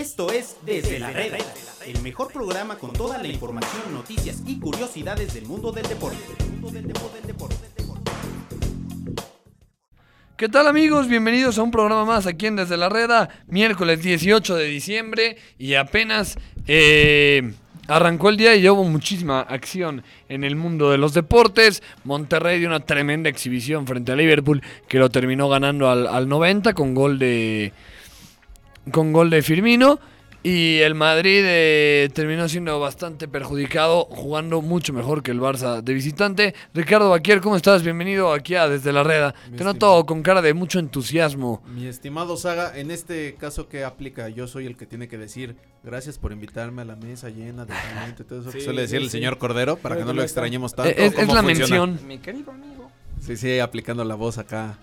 Esto es Desde la Reda, el mejor programa con toda la información, noticias y curiosidades del mundo del deporte. ¿Qué tal amigos? Bienvenidos a un programa más aquí en Desde la Reda, miércoles 18 de diciembre y apenas eh, arrancó el día y hubo muchísima acción en el mundo de los deportes. Monterrey dio una tremenda exhibición frente a Liverpool que lo terminó ganando al, al 90 con gol de con gol de Firmino. Y el Madrid eh, terminó siendo bastante perjudicado, jugando mucho mejor que el Barça de visitante. Ricardo Baquier, ¿cómo estás? Bienvenido aquí a Desde la Reda. Mi Te noto con cara de mucho entusiasmo. Mi estimado Saga, en este caso que aplica, yo soy el que tiene que decir gracias por invitarme a la mesa llena de talento y todo eso que suele decir sí, el sí. señor Cordero para que no lo extrañemos tanto. Es, es ¿Cómo la funciona? mención. Mi querido amigo. Sí, sí, aplicando la voz acá.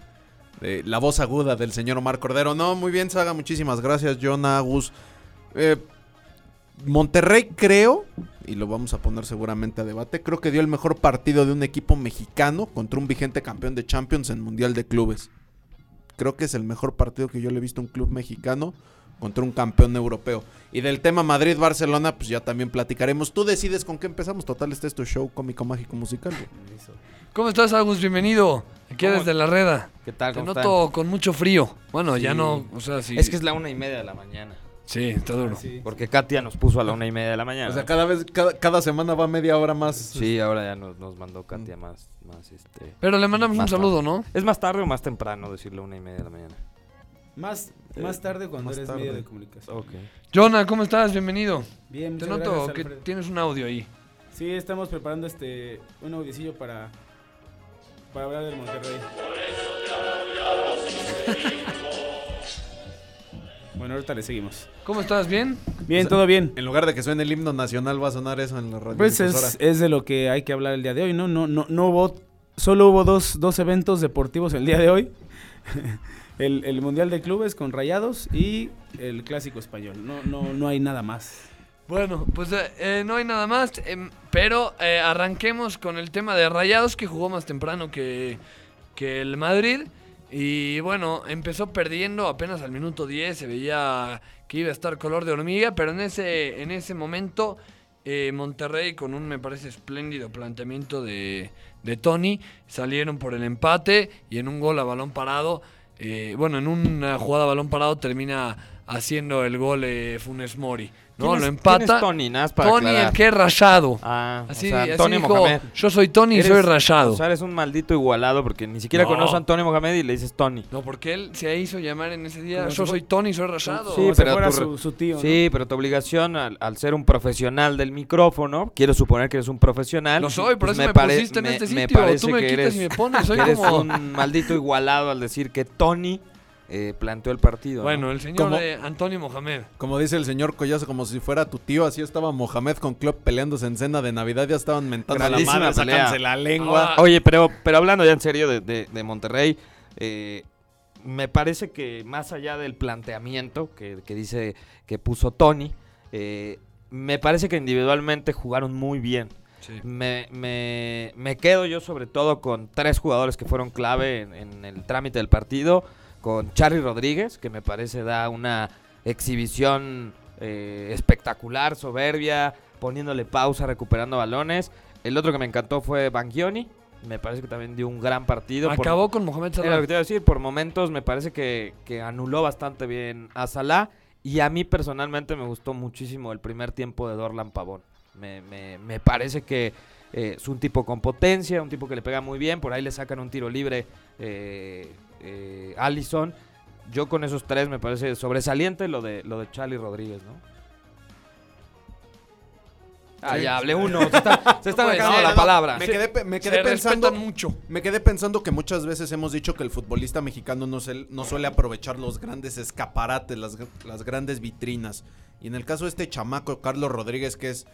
La voz aguda del señor Omar Cordero. No, muy bien, Saga, muchísimas gracias, John Agus. Eh, Monterrey creo, y lo vamos a poner seguramente a debate, creo que dio el mejor partido de un equipo mexicano contra un vigente campeón de Champions en Mundial de Clubes. Creo que es el mejor partido que yo le he visto a un club mexicano contra un campeón europeo. Y del tema Madrid-Barcelona, pues ya también platicaremos. Tú decides con qué empezamos. Total, este es tu show cómico, mágico, musical. ¿Cómo estás, Agus? Bienvenido. Aquí. Desde la Reda. ¿Qué tal? Te ¿Cómo noto con mucho frío. Bueno, ya Sí. no, o sea, sí. Es que es la una y media de la mañana. Sí, está duro. Ah, Porque Katia nos puso a la una y media de la mañana. O sea, cada vez, cada, cada semana va media hora más. Sí, ahora ya nos, nos mandó Katia más, más este... Pero le mandamos un saludo, ¿no? ¿Es más tarde o más temprano decir la una y media de la mañana? Más, Eh, más tarde cuando más eres tarde. medio de comunicación. Ok. Jonah, ¿cómo estás? Bienvenido. Bien, Te noto gracias, que Alfredo. tienes un audio ahí. Sí, estamos preparando este un audicillo para para hablar del Monterrey. bueno, ahorita le seguimos. ¿Cómo estás? ¿Bien? Bien, todo bien. En lugar de que suene el himno nacional, va a sonar eso en la radio. Pues es, es de lo que hay que hablar el día de hoy, ¿no? No, no, no hubo, solo hubo dos, dos eventos deportivos el día de hoy. el, el Mundial de Clubes con Rayados y el Clásico Español. No, no, no hay nada más. Bueno, pues eh, eh, no hay nada más, em, pero eh, arranquemos con el tema de Rayados que jugó más temprano que, que el Madrid. Y bueno, empezó perdiendo apenas al minuto 10, se veía que iba a estar color de hormiga, pero en ese, en ese momento eh, Monterrey con un, me parece, espléndido planteamiento de, de Tony, salieron por el empate y en un gol a balón parado, eh, bueno, en una jugada a balón parado termina haciendo el gol eh, Funes Mori. No, ¿Quién lo empata. quién es Tony? Nada más para Tony, aclarar. el que es rayado. Ah, así, o sea, así Antonio dijo, Mohamed. yo soy Tony y Eres- soy rayado. O sea, eres un maldito igualado porque ni siquiera No. conoces a Antonio Mohamed y le dices Tony. no, porque él se hizo llamar en ese día, Como yo si soy Tony y soy rayado. Sí, Como si pero fuera tu re- su, su tío, ¿no? Sí, pero tu obligación al, al ser un profesional del micrófono, quiero suponer que eres un profesional. Lo soy, por pues eso me, pare- pusiste en me- este me sitio. parece Tú me que quitas eres, y me pones. Soy que eres como... un maldito igualado al decir que Tony eh, planteó el partido. ¿no? Bueno, el señor Como- de Antonio Mohamed. Como dice el señor Collazo, como si fuera tu tío, así estaba Mohamed con Klopp peleándose en cena de Navidad, ya estaban mentando a la Grandísima madre, pelea. sácanse la lengua. Ah, Oye, pero, pero hablando ya en serio de, de- de Monterrey, eh, me parece que más allá del planteamiento que, que dice que puso Tony, eh, me parece que individualmente jugaron muy bien. Me, me- me quedo yo sobre todo con tres jugadores que fueron clave en, en el trámite del partido, con Charlie Rodríguez, que me parece da una exhibición eh, espectacular, soberbia, poniéndole pausa, recuperando balones. El otro que me encantó fue Bangioni, me parece que también dio un gran partido. por- Acabó con Mohamed era lo Salah. que te iba a decir, por momentos me parece que, que anuló bastante bien a Salah. Y a mí personalmente me gustó muchísimo el primer tiempo de Dorlan Pavón. Me, me- me parece que eh, es un tipo con potencia, un tipo que le pega muy bien. Por ahí le sacan un tiro libre eh, eh, Allison. Yo con esos tres me parece sobresaliente lo de, lo de Charlie Rodríguez, ¿no? Ah, Sí. ya hablé uno. Se está, se está No la no, palabra. Me quedé, me Se quedé pensando, mucho. me quedé pensando que muchas veces hemos dicho que el futbolista mexicano no, se- no suele aprovechar los grandes escaparates, las, las grandes vitrinas. Y en el caso de este chamaco, Carlos Rodríguez, que es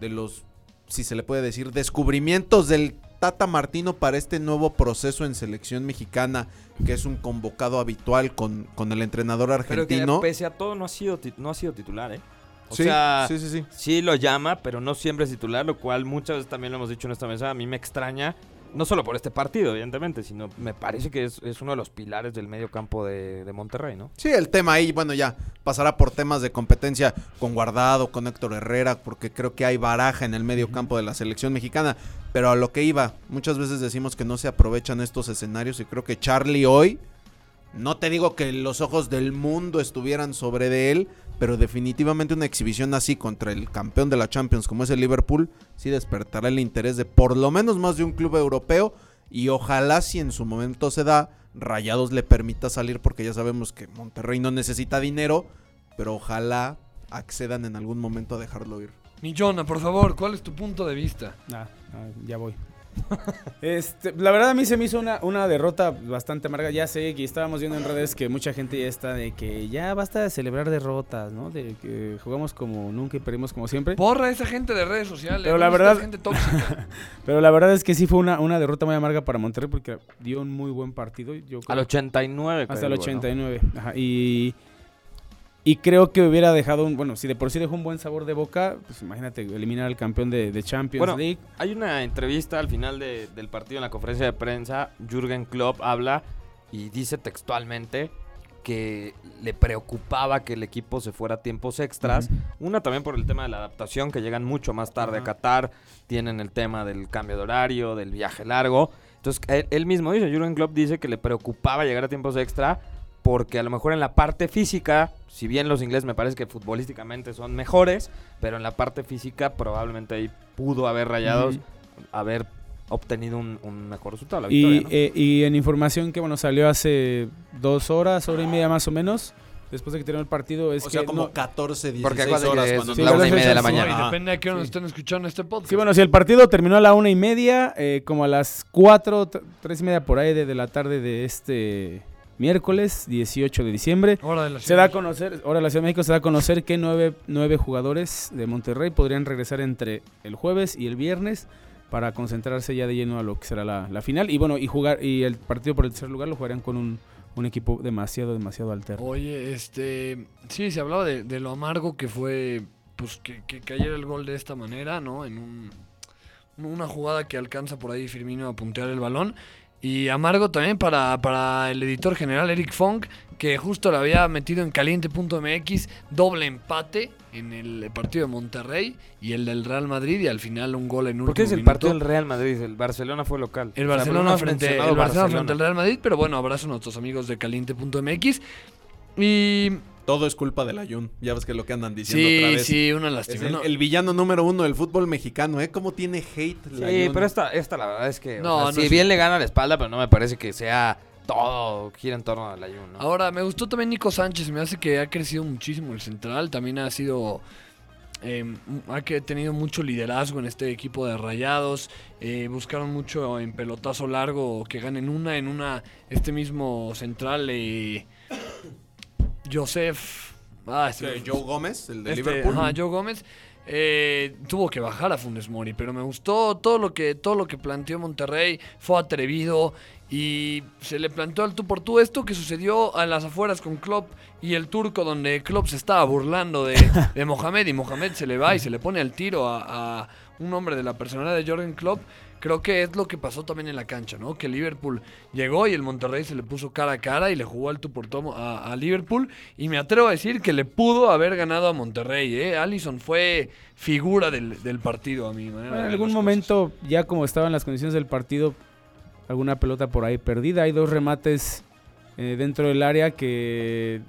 de los, si se le puede decir, descubrimientos del Tata Martino para este nuevo proceso en selección mexicana, que es un convocado habitual con, con el entrenador Pero que argentino. pese a todo no ha sido, no ha sido titular, ¿eh? O sí, sea, sí, sí, sí. sí lo llama, pero no siempre es titular, lo cual muchas veces también lo hemos dicho en esta mesa. A mí me extraña no solo por este partido, evidentemente, sino me parece que es, es uno de los pilares del medio campo de, de Monterrey, ¿no? Sí, el tema ahí, bueno, ya pasará por temas de competencia con Guardado, con Héctor Herrera, porque creo que hay baraja en el medio campo de la selección mexicana. Pero a lo que iba, muchas veces decimos que no se aprovechan estos escenarios y creo que Charlie hoy, no te digo que los ojos del mundo estuvieran sobre de él, pero definitivamente una exhibición así contra el campeón de la Champions como es el Liverpool, sí despertará el interés de por lo menos más de un club europeo y ojalá si en su momento se da, Rayados le permita salir porque ya sabemos que Monterrey no necesita dinero, pero ojalá accedan en algún momento a dejarlo ir. Por favor, ¿cuál es tu punto de vista? Ah, ah, ya voy. este, la verdad a mí se me hizo una, una derrota bastante amarga. Ya sé que estábamos viendo en redes que mucha gente ya está de que ya basta de celebrar derrotas, ¿no? De que jugamos como nunca y perdimos como siempre. Borra a esa gente de redes sociales. Pero la ¿dónde verdad- gente tóxica. Pero la verdad es que sí fue una, una derrota muy amarga para Monterrey porque dio un muy buen partido. Yo creo- Al 89. hasta creo, el ¿no? 89. Ajá, y, y creo que hubiera dejado un. Bueno, si de por sí dejó un buen sabor de boca, pues imagínate eliminar al campeón de, de Champions Bueno, League. Hay una entrevista al final de- del partido en la conferencia de prensa. Jürgen Klopp habla y dice textualmente que le preocupaba que el equipo se fuera a tiempos extras. Una también por el tema de la adaptación, que llegan mucho más tarde a. Qatar. Tienen el tema del cambio de horario, del viaje largo. Entonces, él, él mismo dice, Jürgen Klopp dice que le preocupaba llegar a tiempos extra porque a lo mejor en la parte física, si bien los ingleses me parece que futbolísticamente son mejores, pero en la parte física probablemente ahí pudo haber rayados, haber obtenido un, un mejor resultado, la Y, victoria, ¿no? eh, y en información que bueno salió hace dos horas, hora y media más o menos, después de que terminó el partido, es o que sea, como no- 14, 16 Porque acuérdate horas cuando es Sí, la una y media de la mañana. Y Ah. depende de qué hora Sí. estén escuchando este podcast. Sí, bueno, si el partido terminó a la una y media, eh, como a las cuatro, t- tres y media por ahí de, de la tarde de este miércoles 18 de diciembre, Hora de la se da a conocer, ahora la Ciudad de México se da a conocer que nueve, nueve jugadores de Monterrey podrían regresar entre el jueves y el viernes para concentrarse ya de lleno a lo que será la, la final y bueno y jugar y el partido por el tercer lugar lo jugarían con un, un equipo demasiado demasiado alterno. Oye, este. Sí, se hablaba de, de lo amargo que fue. Pues que, que cayera el gol de esta manera, ¿no? En un, una jugada que alcanza por ahí Firmino a puntear el balón. Y amargo también para, para el editor general Eric Funk, que justo lo había metido en caliente.mx, doble empate en el partido de Monterrey y el del Real Madrid, y al final un gol en un ¿Por qué es el partido del Real Madrid? El Barcelona fue local. el O sea, Barcelona, has frente, el Barcelona frente al Real Madrid, pero bueno, abrazo a nuestros amigos de caliente.mx. Y Todo es culpa del Ayun. Ya ves que es lo que andan diciendo otra sí, vez. sí, una lástima. el, ¿no? el villano número uno del fútbol mexicano, ¿eh? ¿Cómo tiene hate Sí, Ayun? pero esta, esta la verdad es que, o No, sea, no si es- bien le gana la espalda, pero no me parece que sea todo gira en torno al ayuno. Ahora, me gustó también Nico Sánchez, me hace que ha crecido muchísimo el central, también ha sido... eh, ha que- tenido mucho liderazgo en este equipo de Rayados. eh, buscaron mucho en pelotazo largo que ganen una en una. Este mismo central, eh, Joseph. Ah, ¿Qué, Joe Gómez, el de Este, Liverpool. ajá, Joe Gómez eh, tuvo que bajar a Funes Mori, pero me gustó todo lo que todo lo que planteó Monterrey, fue atrevido y se le planteó al tú por tú esto que sucedió a las afueras con Klopp y el turco donde Klopp se estaba burlando de, de Mohamed y Mohamed se le va y se le pone al tiro a, a un hombre de la personalidad de Jorgen Klopp. Creo que es lo que pasó también en la cancha, ¿no? Que Liverpool llegó y el Monterrey se le puso cara a cara y le jugó al tú por tú a, a Liverpool. Y me atrevo a decir que le pudo haber ganado a Monterrey, ¿eh? Allison fue figura del, del partido a mi manera. Bueno, de en algún momento, ya como estaban las condiciones del partido, alguna pelota por ahí perdida. Hay dos remates eh, dentro del área que,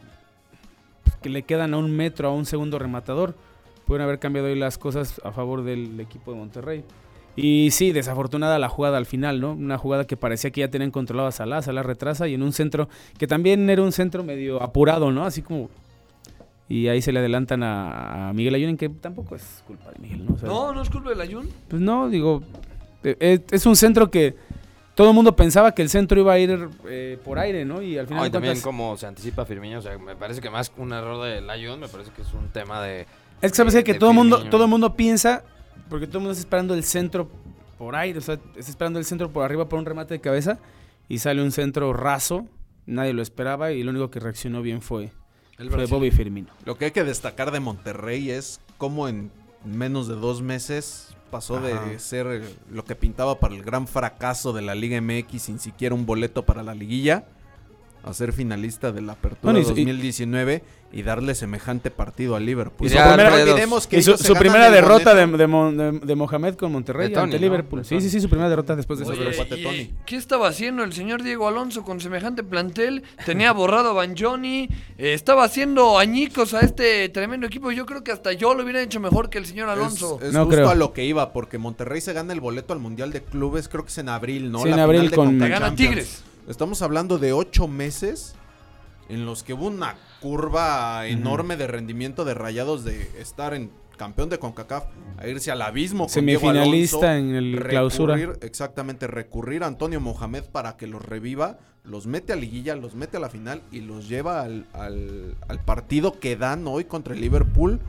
pues, que le quedan a un metro a un segundo rematador. Pueden haber cambiado ahí las cosas a favor del equipo de Monterrey. Y sí, desafortunada la jugada al final, ¿no? Una jugada que parecía que ya tenían controlado a Salah, Salah retrasa y en un centro que también era un centro medio apurado, ¿no? Así como... Y ahí se le adelantan a, a Miguel Ayun, que tampoco es culpa de Miguel, ¿no? O sea, cosas. No, no es culpa del Ayun. pues no, digo, eh, es, es un centro que todo el mundo pensaba que el centro iba a ir eh, por aire, ¿no? Y al final No, y también cuentas- como se anticipa Firmino, o sea, me parece que más que un error del Ayun, me parece que es un tema de... es que sabes de- que de todo el mundo, todo mundo piensa, porque todo el mundo está esperando el centro por aire, o sea, está esperando el centro por arriba por un remate de cabeza y sale un centro raso, nadie lo esperaba y lo único que reaccionó bien fue, El fue. Bobby Firmino. Lo que hay que destacar de Monterrey es cómo en en menos de dos meses pasó Ajá. de ser lo que pintaba para el gran fracaso de la Liga MX sin siquiera un boleto para la liguilla a ser finalista de la Apertura Bueno, y su- 2019 y darle semejante partido a Liverpool. Y su primera- olvidemos que Y su, ellos se su ganan primera el derrota de, boleto. de, Mon- de- de Mohamed con Monterrey De Tony, ante ¿no? Liverpool. De Sí, sí, sí, su primera derrota después de Oye, eso. Sobre el cuate ¿y Tony. ¿Qué estaba haciendo el señor Diego Alonso con semejante plantel? Tenía borrado a Banjoni, eh, estaba haciendo añicos a este tremendo equipo. Yo creo que hasta yo lo hubiera hecho mejor que el señor Alonso. Es, es No justo creo. a lo que iba, porque Monterrey se gana el boleto al Mundial de Clubes, creo que es en abril, ¿no? Sí, en La abril final de con- gana. Tigres. Estamos hablando de ocho meses en los que hubo una curva enorme de rendimiento de rayados de estar en campeón de CONCACAF a irse al abismo con Diego Semifinalista Alonso, en el clausura. Exactamente, recurrir a Antonio Mohamed para que los reviva, los mete a liguilla, los mete a la final y los lleva al, al- al partido que dan hoy contra el Liverpool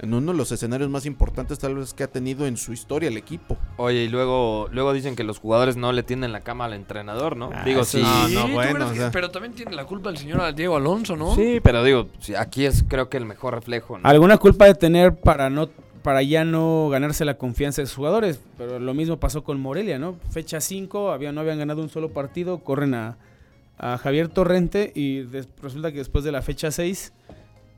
en uno de los escenarios más importantes tal vez que ha tenido en su historia el equipo. Oye, y luego, luego dicen que los jugadores no le tienden la cama al entrenador, ¿no? Ah, digo, sí. No, Sí, no, ¿tú bueno, crees o que- sea. pero también tiene la culpa el señor Diego Alonso, ¿no? Sí, pero digo, aquí es creo que el mejor reflejo. ¿no? Alguna culpa de tener para no para ya no ganarse la confianza de sus jugadores, pero lo mismo pasó con Morelia, ¿no? Fecha 5, había, no habían ganado un solo partido, corren a, a Javier Torrente y des- resulta que después de la fecha 6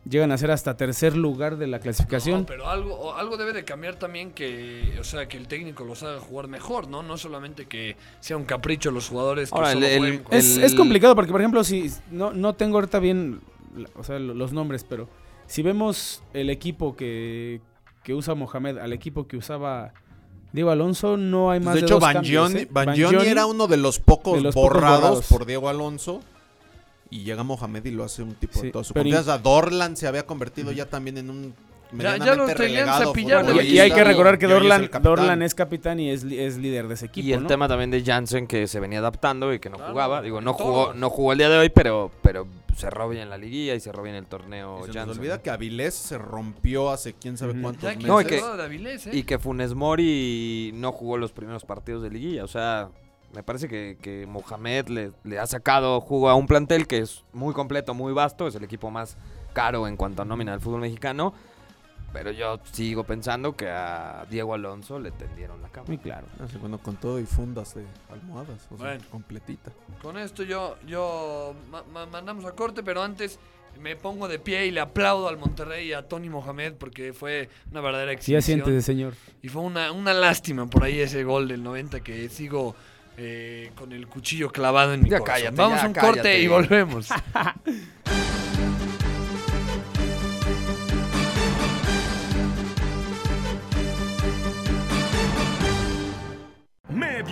llegan a ser hasta tercer lugar de la clasificación. No, pero algo, o algo debe de cambiar también que, o sea, que el técnico los haga jugar mejor, ¿no? No solamente que sea un capricho los jugadores que Ahora, solo el- el- Es, El- es complicado porque, por ejemplo, si no, no tengo ahorita bien o sea, lo- los nombres, pero si vemos el equipo que, que usa Mohamed al equipo que usaba Diego Alonso, no hay más de de, hecho, dos cambios, Bangioni ¿eh? Bangioni Bangioni, era uno de los pocos, de los pocos borrados, borrados. por Diego Alonso. Y llega Mohamed y lo hace un tipo Sí, de toda su pero confianza. Dorlan se había convertido ya también en un Ya- ya lo tenían relegado cepillado. Y, hay que recordar que es Dorlan, capitán. Dorlan es capitán y es, es líder de ese equipo. y el ¿no? tema también de Jansen que se venía adaptando y que no Claro, jugaba. Digo, no jugó, no jugó el día de hoy, pero, pero cerró bien la liguilla y cerró bien el torneo Y se nos olvida que Avilés se rompió hace quién sabe cuántos Ya meses. que No, y que- Avilés, ¿eh? Y que Funes Mori no jugó los primeros partidos de liguilla. O sea, me parece que, que Mohamed le, le ha sacado jugo a un plantel que es muy completo, muy vasto. Es el equipo más caro en cuanto a nómina del fútbol mexicano. Pero yo sigo pensando que a Diego Alonso le tendieron la cama. Muy claro. Ah, bueno, con todo y fundas de almohadas, o sea, Bueno. completita. Con esto yo, yo ma- ma- mandamos a corte, pero antes me pongo de pie y le aplaudo al Monterrey y a Tony Mohamed porque fue una verdadera exhibición. siéntese, señor. Y fue una, una lástima por ahí ese gol del 90 que sigo eh, con el cuchillo clavado en mi Ya corazón. cállate, Vamos ya a un corte y volvemos.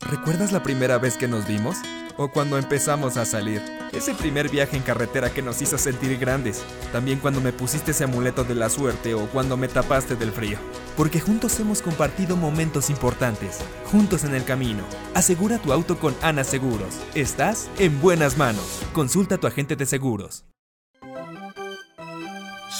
¿Recuerdas la primera vez que nos vimos? ¿O cuando empezamos a salir? Ese primer viaje en carretera que nos hizo sentir grandes. También cuando me pusiste ese amuleto de la suerte o cuando me tapaste del frío. Porque juntos hemos compartido momentos importantes. Juntos en el camino. Asegura tu auto con Ana Seguros. Estás en buenas manos. Consulta a tu agente de seguros.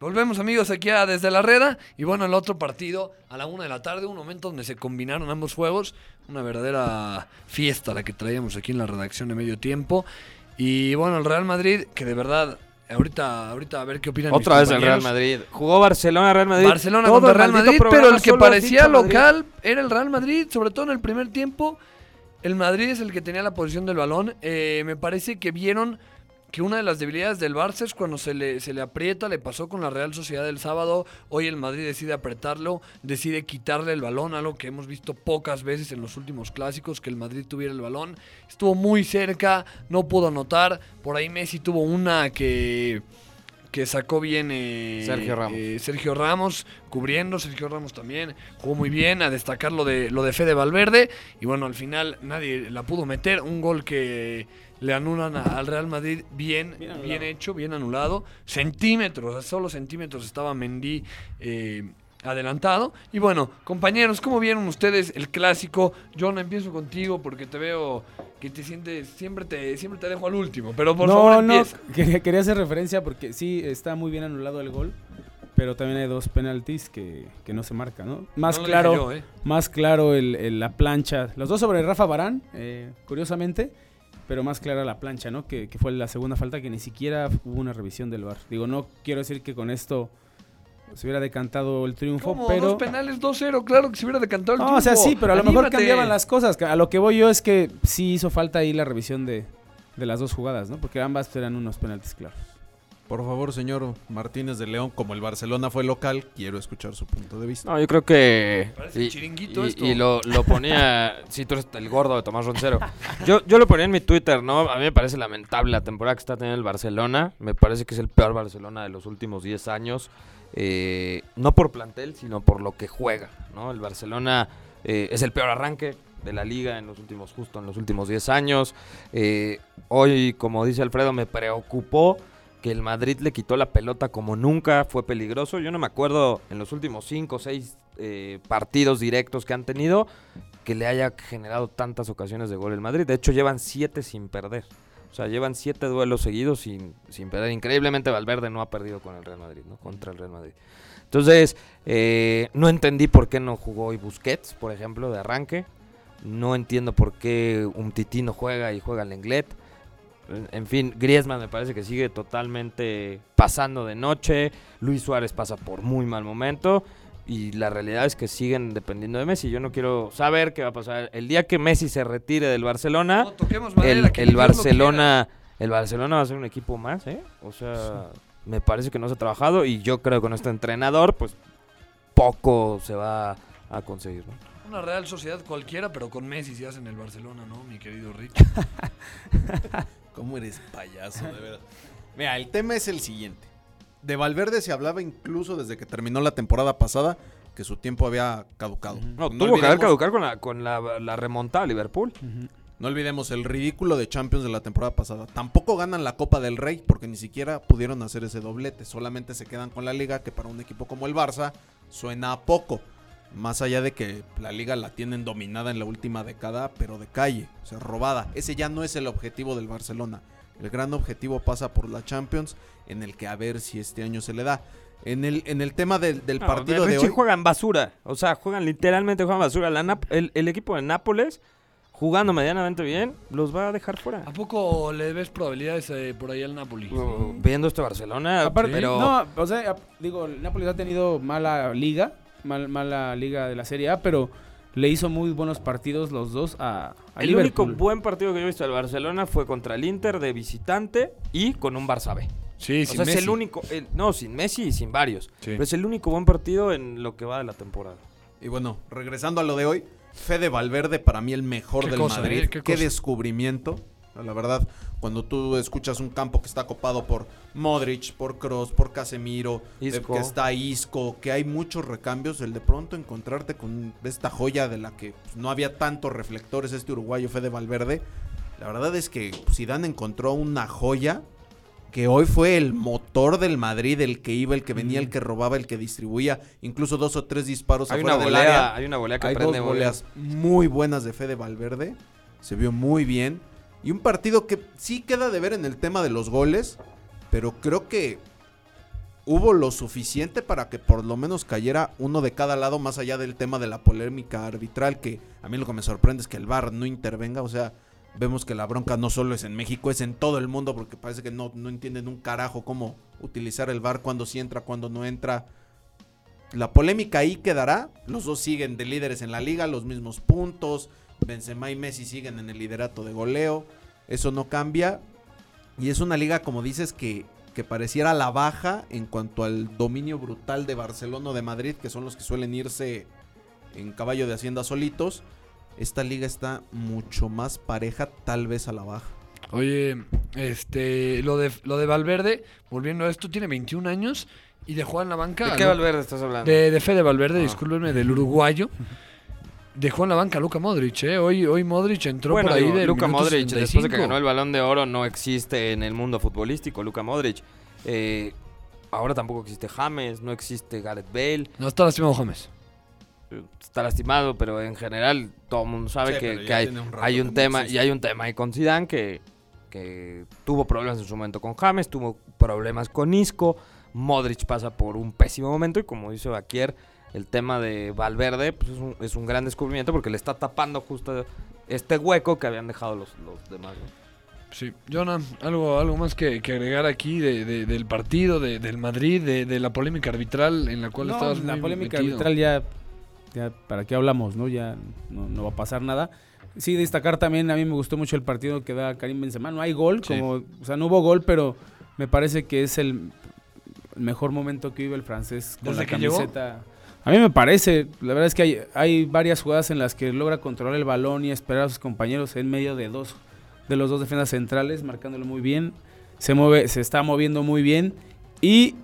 Volvemos amigos aquí a Desde la Reda y bueno, el otro partido a la una de la tarde, un momento donde se combinaron ambos juegos, una verdadera fiesta la que traíamos aquí en la redacción de medio tiempo y bueno, el Real Madrid que de verdad, ahorita, ahorita a ver qué opinan mis Otra vez el Real. Madrid. Jugó Barcelona, Real Madrid. Barcelona Todo contra Real Madrid, pero el que parecía Madrid. local era el Real Madrid, sobre todo en el primer tiempo. El Madrid es el que tenía la posición del balón. Eh, me parece que vieron que una de las debilidades del Barça es cuando se le, se le aprieta, le pasó con la Real Sociedad el sábado, hoy el Madrid decide apretarlo, decide quitarle el balón, algo que hemos visto pocas veces en los últimos clásicos, que el Madrid tuviera el balón. Estuvo muy cerca, no pudo anotar, por ahí Messi tuvo una que que sacó bien eh, Sergio Ramos. eh, Sergio Ramos, cubriendo, Sergio Ramos también jugó muy bien, a destacar lo de, lo de Fede Valverde, y bueno, al final nadie la pudo meter, un gol que le anulan a- al Real Madrid bien, Bien hecho, bien anulado, centímetros, a solo centímetros estaba Mendy eh, adelantado, y bueno, compañeros, ¿cómo vieron ustedes el clásico? John, empiezo contigo porque te veo que te sientes, siempre te, siempre te dejo al último, pero por no, favor no, empieza. quería, quería hacer referencia porque sí, está muy bien anulado el gol, pero también hay dos penaltis que, que no se marcan, ¿no? Más No claro, yo, ¿eh? más claro el, el- la plancha, los dos sobre Rafa Barán, eh, curiosamente, pero más clara la plancha, ¿no? Que, que fue la segunda falta que ni siquiera hubo una revisión del VAR. Digo, no quiero decir que con esto se hubiera decantado el triunfo, ¿Cómo? pero... Dos penales 2-0, claro que se hubiera decantado el No, o sea, triunfo. sí, pero a lo mejor cambiaban las cosas. A lo que voy yo es que sí hizo falta ahí la revisión de, de las dos jugadas, ¿no? Porque ambas eran unos penaltis claros. Por favor, señor Martínez de León, como el Barcelona fue local, quiero escuchar su punto de vista. No, yo creo que. Parece y, chiringuito y- esto. y lo, lo ponía. sí, tú eres el gordo de Tomás Roncero. Yo, yo lo ponía en mi Twitter, ¿no? A mí me parece lamentable la temporada que está teniendo el Barcelona. Me parece que es el peor Barcelona de los últimos 10 años. Eh, no por plantel, sino por lo que juega, ¿no? El Barcelona eh, es el peor arranque de la liga en los últimos, justo en los últimos 10 años. Eh, hoy, como dice Alfredo, me preocupó que el Madrid le quitó la pelota como nunca, fue peligroso. Yo no me acuerdo en los últimos 5 o 6 partidos directos que han tenido que le haya generado tantas ocasiones de gol el Madrid. De hecho, llevan 7 sin perder. O sea, llevan 7 duelos seguidos sin, sin perder. Increíblemente, Valverde no ha perdido con el Real Madrid, ¿no? Contra el Real Madrid. Entonces, eh, no entendí por qué no jugó hoy Busquets, por ejemplo, de arranque. No entiendo por qué un Tití no juega y juega Lenglet. En- En fin, Griezmann me parece que sigue totalmente pasando de noche. Luis Suárez pasa por muy mal momento. Y la realidad es que siguen dependiendo de Messi. Yo no quiero saber qué va a pasar. El día que Messi se retire del Barcelona, No toquemos madera, el, Barcelona el Barcelona va a ser un equipo más, ¿eh? O sea, me parece que no se ha trabajado y yo creo que con este entrenador, pues poco se va a conseguir, ¿no? Una Real Sociedad cualquiera, pero con Messi se hace en el Barcelona, ¿no, mi querido Rich? ¿Cómo eres payaso, de verdad? Mira, el tema es el siguiente. De Valverde se hablaba incluso desde que terminó la temporada pasada que su tiempo había caducado. No, No tuvo que haber caducar con la, con la, la remontada a Liverpool. No olvidemos el ridículo de Champions de la temporada pasada. Tampoco ganan la Copa del Rey porque ni siquiera pudieron hacer ese doblete. Solamente se quedan con la liga que para un equipo como el Barça suena a poco. Más allá de que la liga la tienen dominada en la última década, pero de calle, o sea, robada. Ese ya no es el objetivo del Barcelona. El gran objetivo pasa por la Champions, en el que a ver si este año se le da. En el, en el tema del, del No, partido de hoy... juegan basura. O sea, juegan literalmente juegan basura. La el, el equipo de Nápoles, jugando medianamente bien, los va a dejar fuera. ¿A poco le ves probabilidades eh, por ahí al Napoli? Uh, Viendo este Barcelona, Aparte, pero no, o sea, digo, el Napoli ha tenido mala liga, mal- mala liga de la Serie A, pero le hizo muy buenos partidos los dos a, a el único buen partido que yo he visto del Barcelona fue contra el Inter de visitante y con un Barça B. Sí, O sin sea, es el único, el- no, sin Messi y sin varios. Sí. Pero es el único buen partido en lo que va de la temporada. Y bueno, regresando a lo de hoy, Fede Valverde para mí el mejor Qué del cosa, Madrid. ¿eh? Qué, Qué descubrimiento. La verdad, cuando tú escuchas un campo que está copado por Modric, por Cross, por Casemiro, eh, Isco. que está Isco, que hay muchos recambios, el de pronto encontrarte con esta joya de la que pues, no había tantos reflectores, este uruguayo Fede Valverde. La verdad es que Zidane encontró una joya que hoy fue el motor del Madrid, el que iba, el que venía, el que robaba, el que distribuía, incluso dos o tres disparos Hay afuera una del volea, área. hay una volea que Hay prende dos voleas muy buenas de Fede Valverde. Se vio muy bien. Y un partido que sí queda de ver en el tema de los goles. Pero creo que hubo lo suficiente para que por lo menos cayera uno de cada lado, más allá del tema de la polémica arbitral. Que a mí lo que me sorprende es que el VAR no intervenga. O sea, vemos que la bronca no solo es en México, es en todo el mundo. Porque parece que no, no entienden un carajo cómo utilizar el VAR, cuando sí entra, cuando no entra. La polémica ahí quedará. Los dos siguen de líderes en la liga, los mismos puntos. Benzema y Messi siguen en el liderato de goleo. Eso no cambia. Y es una liga, como dices, que, que pareciera a la baja en cuanto al dominio brutal de Barcelona o de Madrid, que son los que suelen irse en caballo de hacienda solitos. Esta liga está mucho más pareja, tal vez a la baja. Oye, este, lo de, lo de Valverde, volviendo a esto, tiene 21 años y dejó en la banca. ¿De qué Valverde estás hablando? De, de Fede Valverde, Ah. discúlpenme, del uruguayo. Dejó en la banca a Luca Modric, ¿eh? Hoy, hoy Modric entró bueno, por ahí de Luka Modric, después de que ganó el Balón de Oro, no existe en el mundo futbolístico. Luka Modric. Eh, ahora tampoco existe James, no existe Gareth Bale. No está lastimado James. eh, Está lastimado, pero en general todo el mundo sabe Sí, que, hay, un hay tema existe. y hay un tema ahí con Zidane que, que tuvo problemas en su momento con James, tuvo problemas con Isco, Modric pasa por un pésimo momento y como dice Baquier, el tema de Valverde pues es, un, es un gran descubrimiento porque le está tapando justo este hueco que habían dejado los, los demás. ¿no? Sí, Jonah, algo, algo más que, que agregar aquí de, de- del partido, de- del Madrid, de, de la polémica arbitral en la cual No, estabas la muy polémica metido? arbitral ya, ya, ¿para qué hablamos? no Ya no, no va a pasar nada. Sí, destacar también, a mí me gustó mucho el partido que da Karim Benzema. No hay gol, Sí. como, o sea, no hubo gol, pero me parece que es el mejor momento que vive el francés con ¿Desde la que llegó? A mí me parece, la verdad es que hay, hay varias jugadas en las que logra controlar el balón y esperar a sus compañeros en medio de dos de los dos defensas centrales, marcándolo muy bien. Se mueve, se está moviendo muy bien y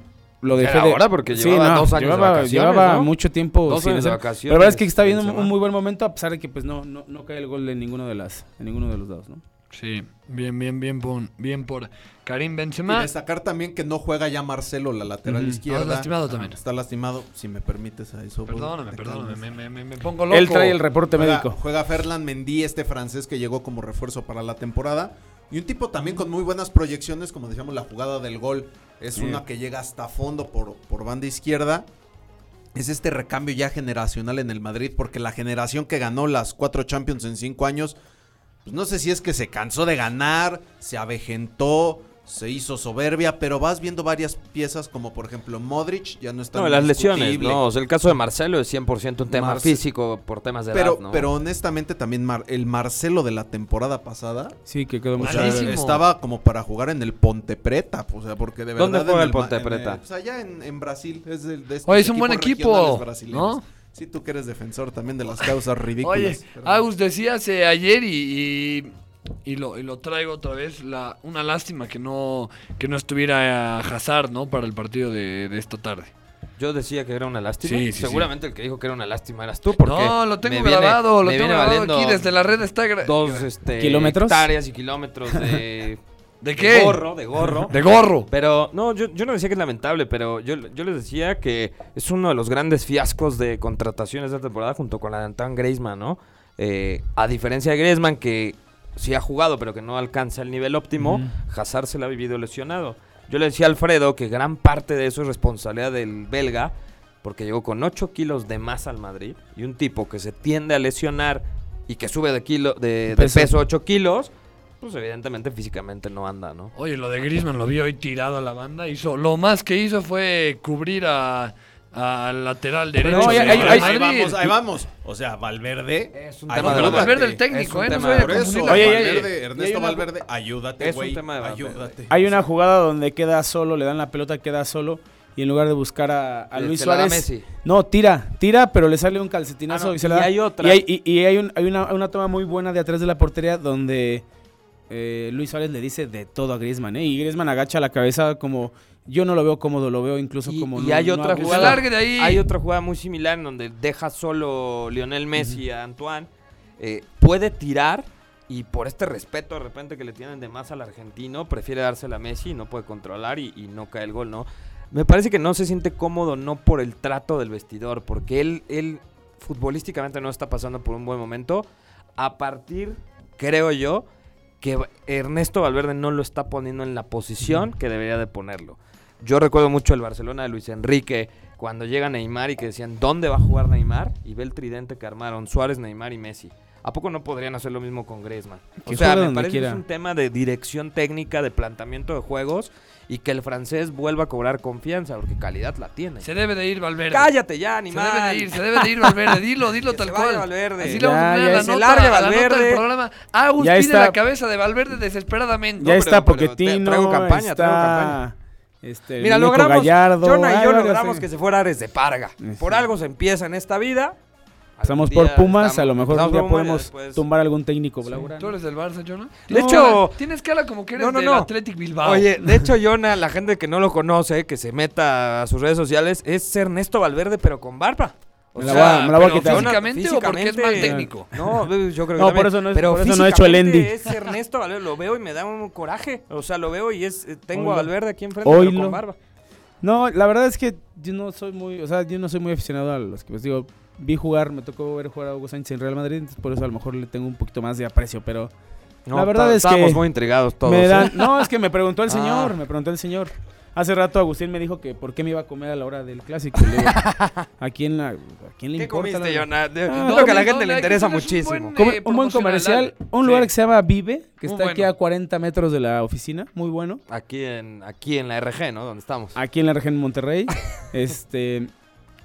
lo de Era Fede- ahora porque Sí, llevaba no, dos años de llevaba, vacaciones, llevaba ¿no? mucho tiempo Dos sin años de vacaciones. Pero la verdad es que está viendo un, muy buen momento a pesar de que pues no, no, no cae el gol en ninguno de las en ninguno de los lados, ¿no? Sí, bien, bien, bien por, bien por Karim Y Benzema. destacar también que no juega ya Marcelo, la lateral izquierda. No, lastimado también. Está lastimado, si me permites a eso. Perdóname, perdóname, me, me- me- me pongo loco. Él trae el reporte Juega, médico. juega Ferland Mendy, este francés que llegó como refuerzo para la temporada. Y un tipo también con muy buenas proyecciones, como decíamos, la jugada del gol es Sí. una que llega hasta fondo por, por banda izquierda. Es este recambio ya generacional en el Madrid, porque la generación que ganó las cuatro Champions en cinco años, pues no sé si es que se cansó de ganar, se avejentó, se hizo soberbia, pero vas viendo varias piezas como por ejemplo Modric, ya no está No, las lesiones, ¿no? O sea, el caso de Marcelo es 100% un tema Marce- físico por temas de Pero, edad, ¿no? pero honestamente también Mar- el Marcelo de la temporada pasada Sí, que quedó o muy sea, Malísimo. estaba como para jugar en el Ponte Preta, o sea, porque de verdad ¿Dónde juega el Ponte en Preta? pues allá en, en Brasil, es de estos Oye, es un buen equipo. ¿no? Sí, tú que eres defensor también de las causas ridículas. Oye, pero- Agus decía hace ayer y, y, y lo, y lo traigo otra vez. La, una lástima que no, que no estuviera Hazard, ¿no? Para el partido de, de esta tarde. Yo decía que era una lástima. Sí, sí, Seguramente el que dijo que era una lástima eras tú, porque No, lo tengo me viene- grabado, lo me tengo viene grabado aquí desde la red. Está gra- Dos este, ¿Kilómetros? hectáreas y kilómetros de, ¿De qué? de gorro, de gorro. De gorro. Pero no, yo, yo no decía que es lamentable, pero yo, yo les decía que es uno de los grandes fiascos de contrataciones de esta temporada junto con la de Antoine Griezmann, ¿no? Eh, a diferencia de Griezmann, que sí ha jugado, pero que no alcanza el nivel óptimo, Hazard se la ha vivido lesionado. Yo le decía a Alfredo que gran parte de eso es responsabilidad del belga, porque llegó con 8 kilos de más al Madrid, y un tipo que se tiende a lesionar y que sube de, kilo, de, de Peso. peso 8 kilos, pues evidentemente físicamente no anda, ¿no? Oye, lo de Griezmann lo vi hoy tirado a la banda. Hizo, lo más que hizo fue cubrir a- al lateral derecho. no, ahí vamos, ahí vamos. O sea, Valverde. Es un tema de. Valverde el técnico, Es un ¿eh? Tema Por eso, Oye, Valverde. Ernesto una- Valverde, ayúdate, Es un güey. tema de Valverde. Ayúdate. Hay una jugada donde queda solo, le dan la pelota, queda solo y en lugar de buscar a, a Luis se la da Suárez, Messi. no, tira, tira, pero le sale un calcetinazo Ah, no, y se y la da. hay otra. Y hay, y- y hay un- hay una, una toma muy buena de atrás de la portería donde eh, Luis Suárez le dice de todo a Griezmann, ¿eh? Y Griezmann agacha la cabeza como yo no lo veo cómodo, lo veo incluso Y, como y no- hay no otra jugada. de ahí. Hay otra jugada muy similar en donde deja solo Lionel Messi a Antoine. Eh, puede tirar y por este respeto de repente que le tienen de más al argentino, prefiere dársela a Messi y no puede controlar y, y no cae el gol, ¿no? Me parece que no se siente cómodo no por el trato del vestidor, porque él, él futbolísticamente no está pasando por un buen momento. A partir, creo yo, que Ernesto Valverde no lo está poniendo en la posición que debería de ponerlo. Yo recuerdo mucho el Barcelona de Luis Enrique cuando llega Neymar y que decían, ¿dónde va a jugar Neymar? Y ve el tridente que armaron Suárez, Neymar y Messi. ¿A poco no podrían hacer lo mismo con Griezmann? O sea, me parece que es un tema de dirección técnica, de planteamiento de juegos y que el francés vuelva a cobrar confianza porque calidad la tiene. Se debe de ir Valverde. Cállate ya, Se animal. debe de ir, se debe de ir Valverde. Dilo, dilo Que tal se cual. Valverde. Así le vamos a poner ya a la se nota, largue a la nota Valverde. del programa. Agus pide está. la cabeza de Valverde desesperadamente. Ya No, está pero- Poquetino, traigo campaña, está traigo campaña. este, Mira, logramos, Gallardo, Jonah y yo logramos sí. que se fuera Ares de Parga. Sí. Por algo se empieza en esta vida Pasamos por Pumas, estamos- a lo mejor un día podemos después- tumbar algún técnico. ¿Tú eres del Barça, Jonah? De hecho- Tienes cara como que eres No, no, del no. Athletic Bilbao. Oye, de hecho, Jonah, la gente que no lo conoce, que se meta a sus redes sociales, es Ernesto Valverde, pero con barba. O Me la voy a- me la voy a pero quitar. ¿Físicamente, o porque es mal técnico? No, yo creo que No, también. por eso no es- pero por eso no he hecho el físicamente ending. Es Ernesto Valverde, lo veo y me da un coraje. O sea, lo veo y es eh, tengo a. Valverde aquí enfrente, pero con barba. No, la verdad es que yo no soy muy, o sea, yo no soy muy aficionado a los que pues digo, vi jugar, me tocó ver jugar a Hugo Sánchez en Real Madrid, entonces por eso a lo mejor le tengo un poquito más de aprecio, pero No, La verdad es que estábamos muy intrigados todos. me ¿eh? no, es que me preguntó el Ah. señor, me preguntó el señor. Hace rato Agustín me dijo que por qué me iba a comer a la hora del clásico. Le digo, ¿A quién la, a quién le ¿Qué importa? comiste, la- Jonah? De- Ah, Creo que a la ¿dónde- gente le interesa un muchísimo. buen- eh, un buen comercial, un Sí. lugar que se llama Vive, que Muy está aquí a 40 metros de la oficina, muy bueno. Aquí en, aquí en la RG, ¿no? Donde estamos. Aquí en la región de Monterrey. este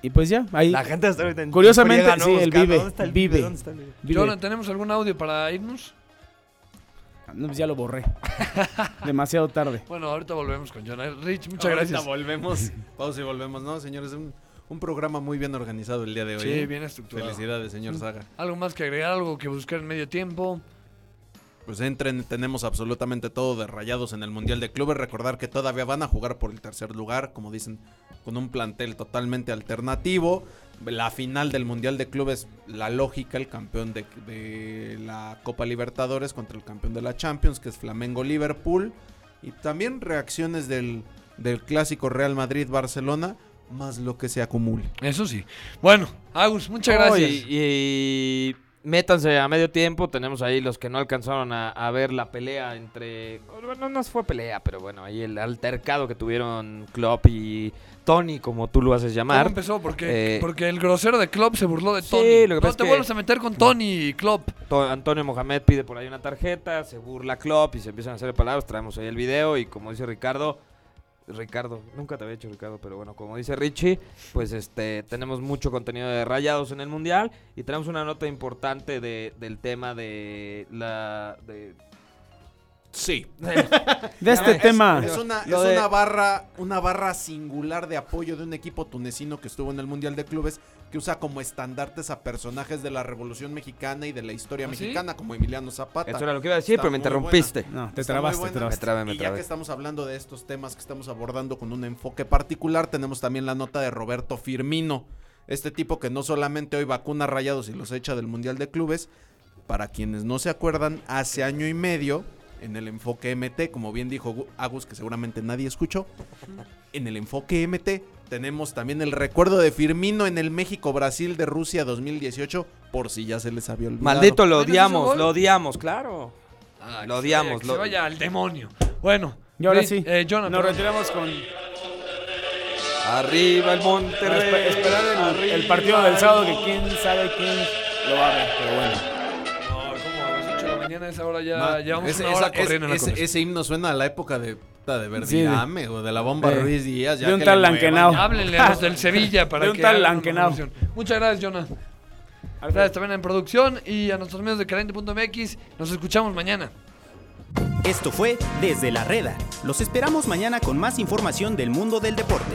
y pues ya, ahí La gente está ahorita en Curiosamente, sí, el Buscando, Vive, ¿Dónde está el Vive. Vive? ¿Dónde está el Vive? ¿tenemos algún audio para irnos? No, pues ya lo borré. Demasiado tarde. Bueno, ahorita volvemos con Jonah. Rich, muchas gracias. volvemos. Pausa y volvemos. No, señores, un, un programa muy bien organizado el día de hoy. Sí, ¿eh? bien estructurado. Felicidades, señor Saga. Algo más que agregar, algo que buscar en medio tiempo. Pues entren, tenemos absolutamente todo de rayados en el Mundial de Clubes. Recordar que todavía van a jugar por el tercer lugar, como dicen, con un plantel totalmente alternativo. La final del Mundial de Clubes, la lógica, el campeón de, de la Copa Libertadores contra el campeón de la Champions, que es Flamengo Liverpool. Y también reacciones del, del clásico Real Madrid-Barcelona, más lo que se acumule. Eso sí. Bueno, Agus, muchas gracias. y, y métanse a medio tiempo. Tenemos ahí los que no alcanzaron a, a ver la pelea entre. Bueno, no fue pelea, pero bueno, ahí el altercado que tuvieron Klopp y Tony, como tú lo haces ¿Cómo llamar. empezó? Porque, Eh, porque el grosero de Klopp se burló de Sí, Tony. lo que no pasa es te que- vuelvas a meter con Tony y Klopp. To- Antonio Mohamed pide por ahí una tarjeta, se burla Klopp y se empiezan a hacer palabras. Traemos ahí el video y como dice Ricardo. Ricardo, nunca te había dicho Ricardo, pero bueno, como dice Richie, pues este tenemos mucho contenido de rayados en el mundial y tenemos una nota importante de, del tema de la de, Sí. De este tema. Es una, Lo es de- una barra, una barra singular de apoyo de un equipo tunecino que estuvo en el Mundial de Clubes que usa como estandartes a personajes de la Revolución Mexicana y de la historia ¿Ah, sí? mexicana, como Emiliano Zapata. Eso era lo que iba a decir, Está pero me interrumpiste. No, te trabaste, te. Me trabaste. trabé, me y ya que estamos hablando de estos temas que estamos abordando con un enfoque particular, tenemos también la nota de Roberto Firmino. Este tipo que no solamente hoy vacuna rayados y los echa del Mundial de Clubes, para quienes no se acuerdan, hace año y medio, en el enfoque MT, como bien dijo Gu- Agus, que seguramente nadie escuchó, en el enfoque MT tenemos también el recuerdo de Firmino en el México-Brasil de Rusia 2018, por si ya se les había olvidado. Maldito, lo ¿Menos hizo odiamos, lo odiamos, claro. Ah, Lo odiamos, vaya, que lo- se vaya al demonio. Bueno, Y ahora sí. Eh, Jonah, Nos retiramos con Arriba el espe- esperar el, el partido del sábado que quién sabe quién lo va a ver, pero bueno. Mañana a esa hora ya Ma- llevamos ese, una hora esa- corriendo en la ese- ese himno suena a la época de, puta, de Sí, Verdirame o de la bomba de- Ruiz Díaz. ya de un que tal. Lankenau. Háblenle a los del Sevilla para De un que tal promoción. Muchas gracias, Jonah. Gracias también en producción y a nuestros amigos de Caliente.mx. Nos escuchamos mañana. Esto fue Desde la Reda. Los esperamos mañana con más información del mundo del deporte.